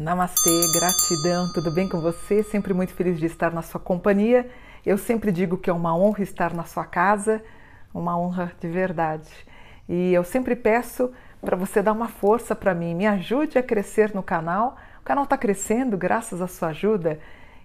Namastê, gratidão, tudo bem com você? Sempre muito feliz de estar na sua companhia. Eu sempre digo que é uma honra estar na sua casa, uma honra de verdade. E eu sempre peço para você dar uma força para mim, me ajude a crescer no canal. O canal está crescendo graças à sua ajuda.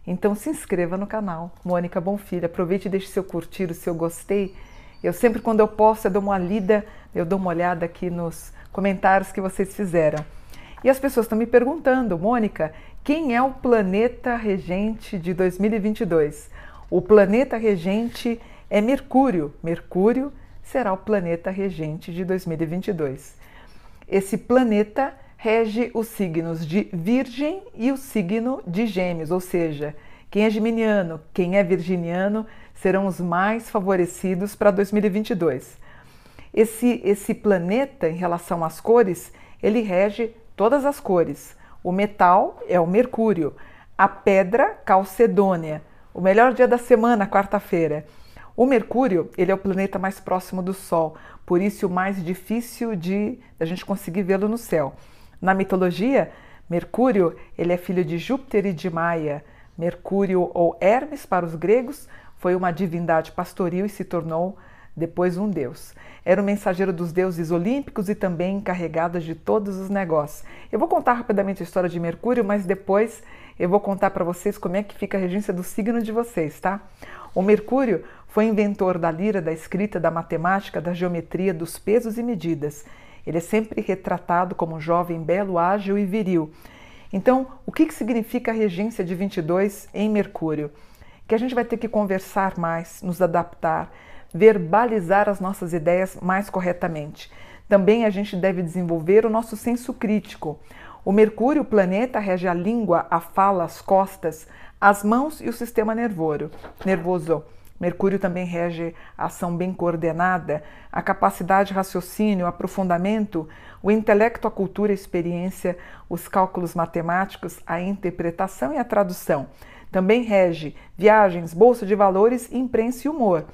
Então se inscreva no canal, Mônica Bonfilha. Aproveite e deixe seu curtir, o seu gostei. Eu sempre, quando eu posso, eu dou uma lida, eu dou uma olhada aqui nos comentários que vocês fizeram. E as pessoas estão me perguntando, Mônica, quem é o planeta regente de 2022? O planeta regente é Mercúrio. Mercúrio será o planeta regente de 2022. Esse planeta rege os signos de Virgem e o signo de Gêmeos, ou seja, quem é geminiano, quem é virginiano serão os mais favorecidos para 2022. Esse, esse planeta, em relação às cores, ele rege todas as cores. O metal é o mercúrio, a pedra calcedônia. O melhor dia da semana, quarta-feira. O Mercúrio, ele é o planeta mais próximo do Sol, por isso o mais difícil de a gente conseguir vê-lo no céu. Na mitologia, Mercúrio, ele é filho de Júpiter e de Maia. Mercúrio ou Hermes para os gregos foi uma divindade pastoril e se tornou depois um deus. Era o mensageiro dos deuses olímpicos e também encarregado de todos os negócios. Eu vou contar rapidamente a história de Mercúrio, mas depois eu vou contar para vocês como é que fica a regência do signo de vocês, tá? O Mercúrio foi inventor da lira, da escrita, da matemática, da geometria, dos pesos e medidas. Ele é sempre retratado como um jovem belo, ágil e viril. Então, o que, que significa a regência de 22 em Mercúrio? Que a gente vai ter que conversar mais, nos adaptar, verbalizar as nossas ideias mais corretamente. Também a gente deve desenvolver o nosso senso crítico. O Mercúrio, o planeta, rege a língua, a fala, as costas, as mãos e o sistema nervoso. nervoso. Mercúrio também rege a ação bem coordenada, a capacidade de raciocínio, aprofundamento, o intelecto, a cultura, a experiência, os cálculos matemáticos, a interpretação e a tradução. Também rege viagens, bolsa de valores, imprensa e humor.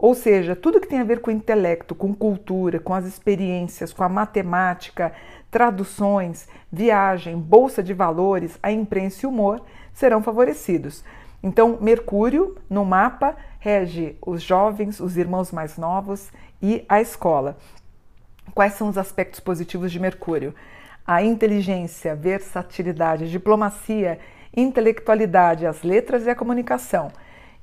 Ou seja, tudo que tem a ver com intelecto, com cultura, com as experiências, com a matemática, traduções, viagem, bolsa de valores, a imprensa e humor serão favorecidos. Então, Mercúrio no mapa rege os jovens, os irmãos mais novos e a escola. Quais são os aspectos positivos de Mercúrio? A inteligência, versatilidade, diplomacia, intelectualidade, as letras e a comunicação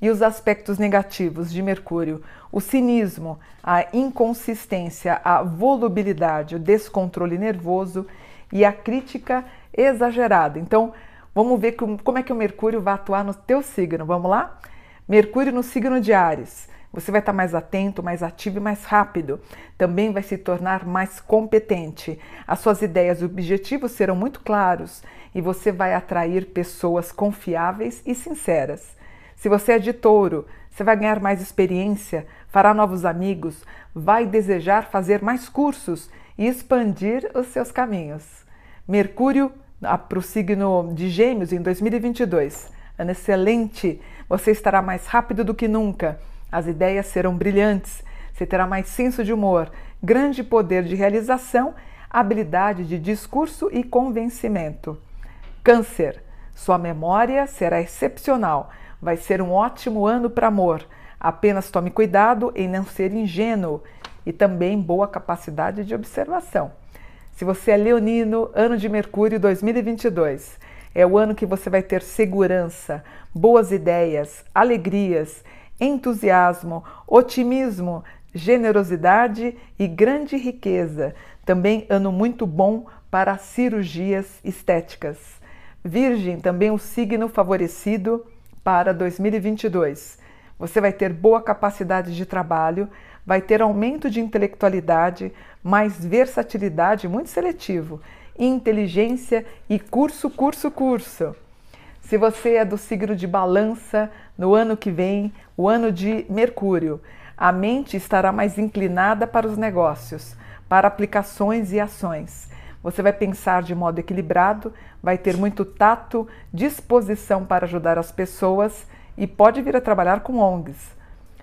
e os aspectos negativos de Mercúrio, o cinismo, a inconsistência, a volubilidade, o descontrole nervoso e a crítica exagerada. Então, vamos ver como é que o Mercúrio vai atuar no teu signo. Vamos lá? Mercúrio no signo de Ares. Você vai estar mais atento, mais ativo e mais rápido. Também vai se tornar mais competente. As suas ideias e objetivos serão muito claros e você vai atrair pessoas confiáveis e sinceras. Se você é de touro, você vai ganhar mais experiência, fará novos amigos, vai desejar fazer mais cursos e expandir os seus caminhos. Mercúrio para o signo de Gêmeos em 2022. Ano excelente! Você estará mais rápido do que nunca. As ideias serão brilhantes. Você terá mais senso de humor, grande poder de realização, habilidade de discurso e convencimento. Câncer. Sua memória será excepcional Vai ser um ótimo ano para amor. Apenas tome cuidado em não ser ingênuo e também boa capacidade de observação. Se você é leonino, ano de Mercúrio 2022 é o ano que você vai ter segurança, boas ideias, alegrias, entusiasmo, otimismo, generosidade e grande riqueza. Também ano muito bom para cirurgias estéticas. Virgem, também o signo favorecido para 2022. Você vai ter boa capacidade de trabalho, vai ter aumento de intelectualidade, mais versatilidade, muito seletivo, inteligência e curso, curso, curso. Se você é do signo de Balança, no ano que vem, o ano de Mercúrio, a mente estará mais inclinada para os negócios, para aplicações e ações. Você vai pensar de modo equilibrado, vai ter muito tato, disposição para ajudar as pessoas e pode vir a trabalhar com ONGs.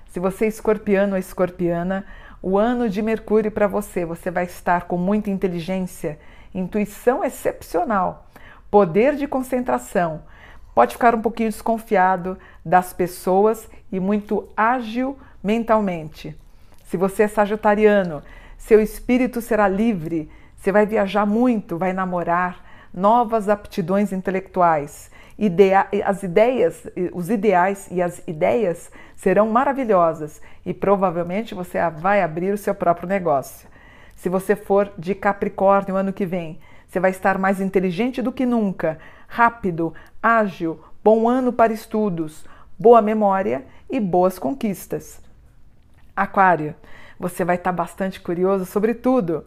Se você é escorpiano ou escorpiana, o ano de Mercúrio para você, você vai estar com muita inteligência, intuição excepcional, poder de concentração. Pode ficar um pouquinho desconfiado das pessoas e muito ágil mentalmente. Se você é sagitariano, seu espírito será livre, você vai viajar muito, vai namorar, novas aptidões intelectuais. Idea as ideias, os ideais e as ideias serão maravilhosas e provavelmente você vai abrir o seu próprio negócio. Se você for de Capricórnio ano que vem, você vai estar mais inteligente do que nunca, rápido, ágil, bom ano para estudos, boa memória e boas conquistas. Aquário, você vai estar bastante curioso sobre tudo.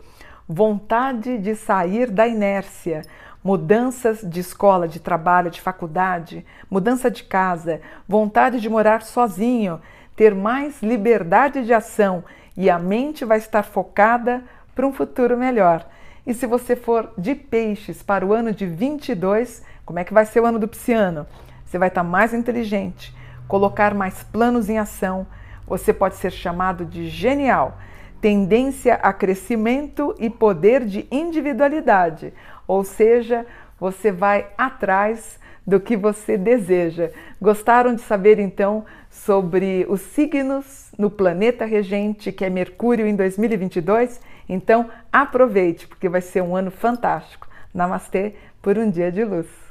Vontade de sair da inércia, mudanças de escola, de trabalho, de faculdade, mudança de casa, vontade de morar sozinho, ter mais liberdade de ação e a mente vai estar focada para um futuro melhor. E se você for de peixes para o ano de 22, como é que vai ser o ano do pisciano? Você vai estar mais inteligente, colocar mais planos em ação. Você pode ser chamado de genial. Tendência a crescimento e poder de individualidade, ou seja, você vai atrás do que você deseja. Gostaram de saber então sobre os signos no planeta regente, que é Mercúrio em 2022? Então aproveite, porque vai ser um ano fantástico. Namastê por um dia de luz.